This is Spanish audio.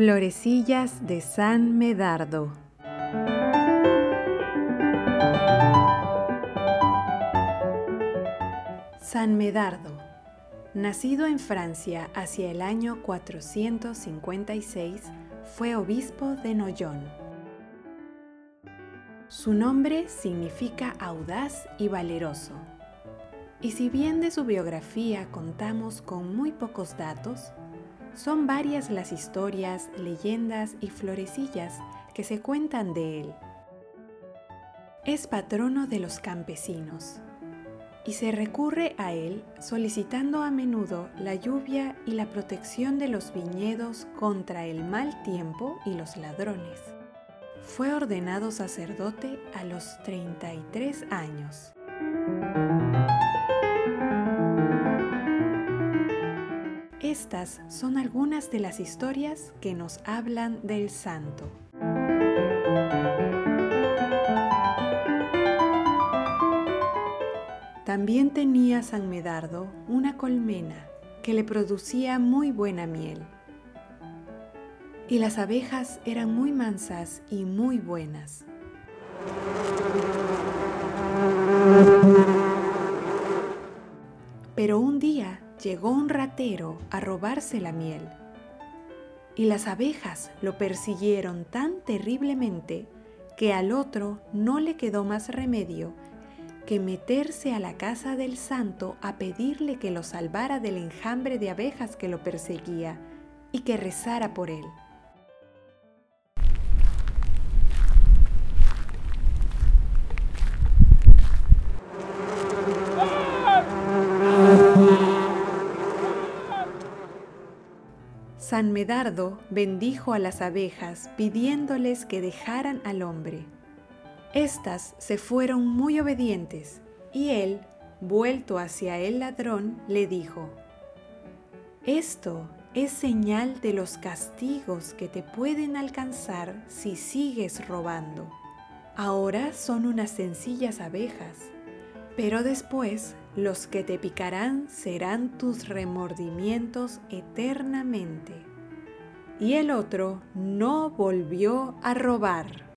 Florecillas de San Medardo. San Medardo, nacido en Francia hacia el año 456, fue obispo de Noyon. Su nombre significa audaz y valeroso. Y si bien de su biografía contamos con muy pocos datos, son varias las historias, leyendas y florecillas que se cuentan de él. Es patrono de los campesinos y se recurre a él solicitando a menudo la lluvia y la protección de los viñedos contra el mal tiempo y los ladrones. Fue ordenado sacerdote a los 33 años. Estas son algunas de las historias que nos hablan del santo. También tenía San Medardo una colmena que le producía muy buena miel. Y las abejas eran muy mansas y muy buenas. Pero un día llegó un ratero a robarse la miel. Y las abejas lo persiguieron tan terriblemente que al otro no le quedó más remedio que meterse a la casa del santo a pedirle que lo salvara del enjambre de abejas que lo perseguía y que rezara por él. San Medardo bendijo a las abejas pidiéndoles que dejaran al hombre. Estas se fueron muy obedientes y él, vuelto hacia el ladrón, le dijo, Esto es señal de los castigos que te pueden alcanzar si sigues robando. Ahora son unas sencillas abejas, pero después los que te picarán serán tus remordimientos eternamente. Y el otro no volvió a robar.